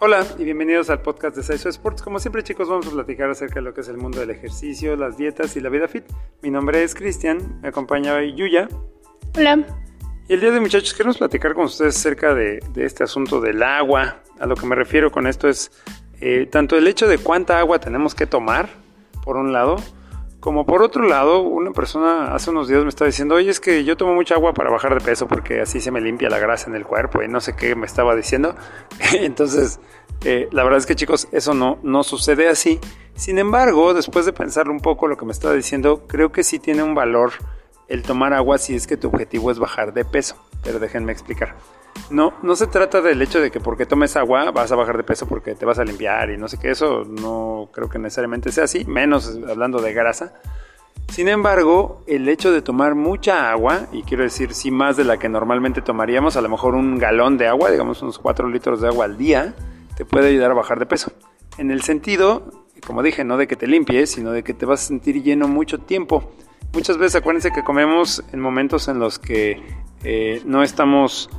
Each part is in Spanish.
Hola y bienvenidos al podcast de Saiso Sports. Como siempre chicos vamos a platicar acerca de lo que es el mundo del ejercicio, las dietas y la vida fit. Mi nombre es Cristian, me acompaña hoy Yuya. Hola. Y el día de hoy muchachos queremos platicar con ustedes acerca de, este asunto del agua. A lo que me refiero con esto es eh, tanto el hecho de cuánta agua tenemos que tomar, por un lado, como por otro lado, una persona hace unos días me estaba diciendo, oye, es que yo tomo mucha agua para bajar de peso porque así se me limpia la grasa en el cuerpo y no sé qué me estaba diciendo. Entonces, eh, la verdad es que chicos, eso no, no sucede así. Sin embargo, después de pensarlo un poco lo que me estaba diciendo, creo que sí tiene un valor el tomar agua si es que tu objetivo es bajar de peso. Pero déjenme explicar. No, no se trata del hecho de que porque tomes agua vas a bajar de peso porque te vas a limpiar y no sé qué, eso no creo que necesariamente sea así, menos hablando de grasa. Sin embargo, el hecho de tomar mucha agua, y quiero decir sí más de la que normalmente tomaríamos, a lo mejor un galón de agua, digamos unos 4 litros de agua al día, te puede ayudar a bajar de peso. En el sentido, como dije, no de que te limpies, sino de que te vas a sentir lleno mucho tiempo. Muchas veces acuérdense que comemos en momentos en los que eh, no estamos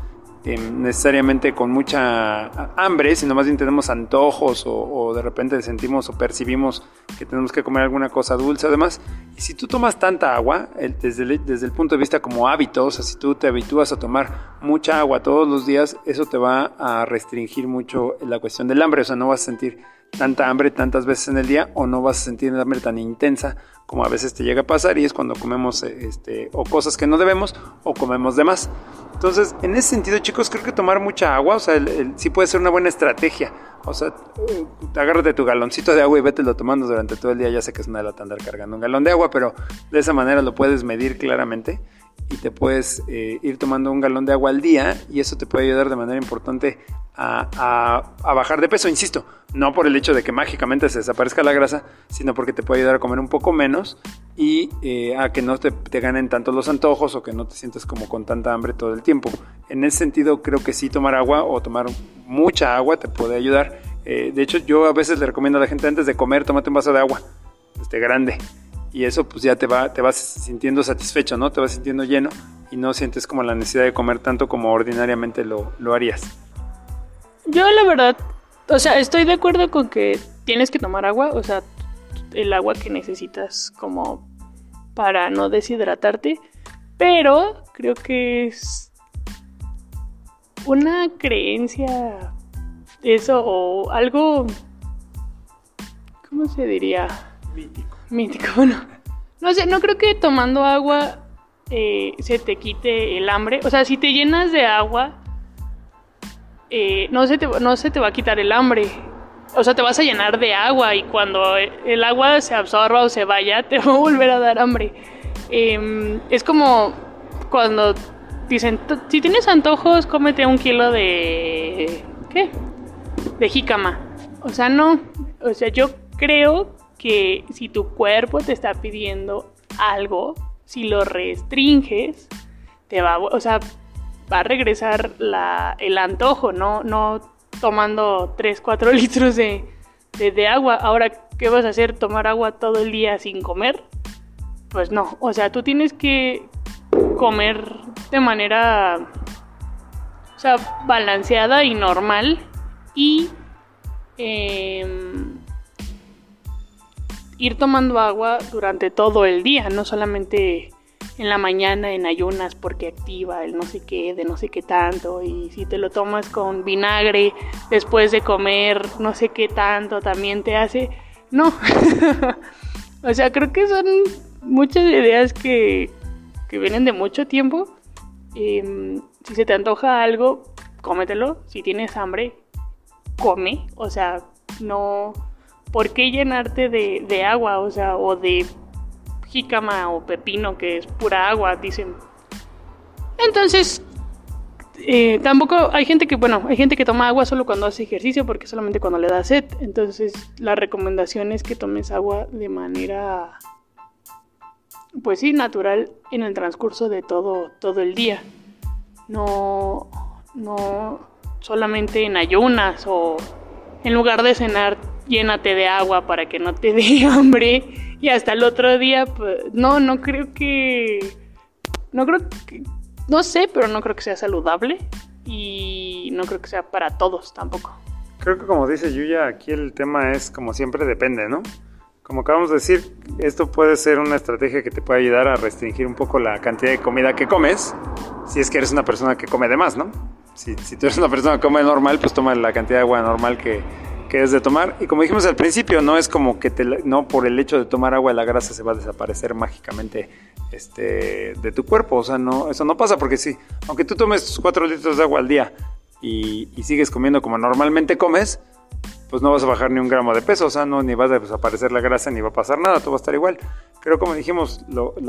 Em, necesariamente con mucha hambre, sino más bien tenemos antojos o, de repente sentimos o percibimos que tenemos que comer alguna cosa dulce además. Si tú tomas tanta agua, desde, el, desde el punto de vista como hábito, o sea, si tú te habitúas a tomar mucha agua todos los días, eso te va a restringir mucho la cuestión del hambre, o sea, no vas a sentir tanta hambre tantas veces en el día o no vas a sentir el hambre tan intensa como a veces te llega a pasar y es cuando comemos este, o cosas que no debemos o comemos de más. Entonces, en ese sentido, chicos, creo que tomar mucha agua, o sea, sí puede ser una buena estrategia. O sea, eh, agárrate tu galoncito de agua y vételo tomando durante todo el día. Ya sé que es una lata andar cargando un galón de agua, pero de esa manera lo puedes medir claramente y te puedes eh, ir tomando un galón de agua al día y eso te puede ayudar de manera importante a, bajar de peso, insisto, no por el hecho de que mágicamente se desaparezca la grasa, sino porque te puede ayudar a comer un poco menos y eh, a que no te, ganen tanto los antojos o que no te sientas como con tanta hambre todo el tiempo. En ese sentido creo que sí tomar agua o tomar mucha agua te puede ayudar. Eh, de hecho yo a veces le recomiendo a la gente antes de comer, tómate un vaso de agua, este grande. Y eso pues ya te, va, te vas sintiendo satisfecho, ¿no? Te vas sintiendo lleno y no sientes como la necesidad de comer tanto como ordinariamente lo, lo harías. Yo la verdad, o sea, estoy de acuerdo con que tienes que tomar agua, o sea, el agua que necesitas como para no deshidratarte, pero creo que es una creencia eso o algo ¿cómo se diría? Mítico. Mítico, bueno. No sé, no creo que tomando agua eh, se te quite el hambre. O sea, si te llenas de agua, eh, no, se te, no te va a quitar el hambre. O sea, te vas a llenar de agua y cuando el agua se absorba o se vaya, te va a volver a dar hambre. Em, es como cuando dicen, si tienes antojos, cómete un kilo de... ¿Qué? De jícama. O sea, no. O sea, yo creo que si tu cuerpo te está pidiendo algo, si lo restringes, te va, o sea, va a regresar la, el antojo, ¿no? No tomando 3, 4 litros de, de, agua. Ahora, ¿qué vas a hacer? ¿Tomar agua todo el día sin comer? Pues no, o sea, tú tienes que comer de manera, o sea, balanceada y normal y em, ir tomando agua durante todo el día, no solamente en la mañana en ayunas porque activa el no sé qué, de no sé qué tanto, y si te lo tomas con vinagre después de comer no sé qué tanto, también te hace... No, o sea, creo que son muchas ideas que, que vienen de mucho tiempo. Em, si se te antoja algo, cómetelo. Si tienes hambre, come. O sea, no... ¿Por qué llenarte de, de agua? O sea, o de jícama o pepino, que es pura agua, dicen. Entonces, eh, tampoco hay gente que, bueno, hay gente que toma agua solo cuando hace ejercicio porque solamente cuando le da sed. Entonces, la recomendación es que tomes agua de manera, pues sí, natural en el transcurso de todo, todo el día. No, no solamente en ayunas o en lugar de cenar, llénate de agua para que no te dé hambre y hasta el otro día, pues, no, no creo que, no creo que, no sé, pero no creo que sea saludable y no creo que sea para todos tampoco. Creo que como dice Yuya, aquí el tema es como siempre depende, ¿no? Como acabamos de decir, esto puede ser una estrategia que te puede ayudar a restringir un poco la cantidad de comida que comes, si es que eres una persona que come de más, ¿no? Si, si tú eres una persona que come normal, pues toma la cantidad de agua normal que, que es de tomar. Y como dijimos al principio, no es como que no por el hecho de tomar agua la grasa se va a desaparecer mágicamente este, de tu cuerpo. O sea, no, eso no pasa porque sí, aunque tú tomes 4 litros de agua al día y, sigues comiendo como normalmente comes, pues no vas a bajar ni un gramo de peso, o sea, no, ni vas a desaparecer la grasa, ni va a pasar nada, todo va a estar igual. Pero como dijimos,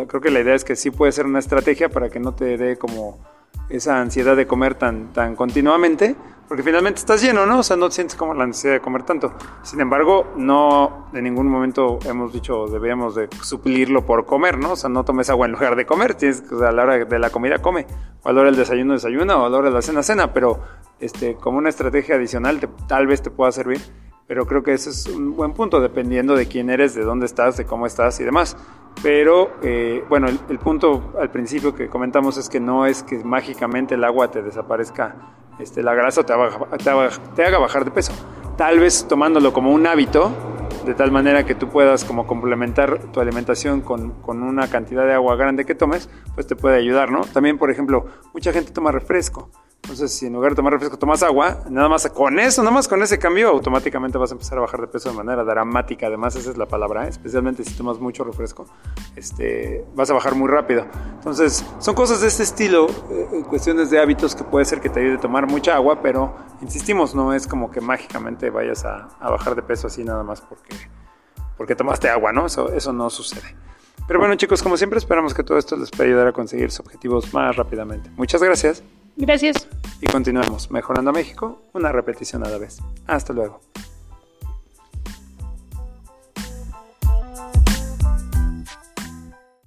creo que la idea es que sí puede ser una estrategia para que no te dé como esa ansiedad de comer tan, tan continuamente, porque finalmente estás lleno, ¿no? O sea, no sientes como la necesidad de comer tanto. Sin embargo, no en ningún momento hemos dicho debemos de suplirlo por comer, ¿no? O sea, no tomes agua en lugar de comer, tienes o a la hora de la comida come, o a la hora del desayuno desayuna, o a la hora de la cena cena, pero este, como una estrategia adicional tal vez te pueda servir. Pero creo que ese es un buen punto, dependiendo de quién eres, de dónde estás, de cómo estás y demás. Pero eh, bueno, el, punto al principio que comentamos es que no es que mágicamente el agua te desaparezca este, la grasa o te haga, bajar de peso. Tal vez tomándolo como un hábito, de tal manera que tú puedas como complementar tu alimentación con, con, una cantidad de agua grande que tomes, pues te puede ayudar, ¿no? También, por ejemplo, mucha gente toma refresco. Entonces, si en lugar de tomar refresco tomas agua, nada más con eso, nada más con ese cambio, automáticamente vas a empezar a bajar de peso de manera dramática. Además, esa es la palabra, ¿eh? especialmente si tomas mucho refresco, este, vas a bajar muy rápido. Entonces, son cosas de este estilo, eh, cuestiones de hábitos que puede ser que te ayude a tomar mucha agua, pero insistimos, no es como que mágicamente vayas a, bajar de peso así nada más porque, porque tomaste agua, ¿no? Eso, eso no sucede. Pero bueno, chicos, como siempre, esperamos que todo esto les pueda ayudar a conseguir sus objetivos más rápidamente. Muchas gracias. Gracias. Y continuemos mejorando a México, una repetición a la vez. Hasta luego.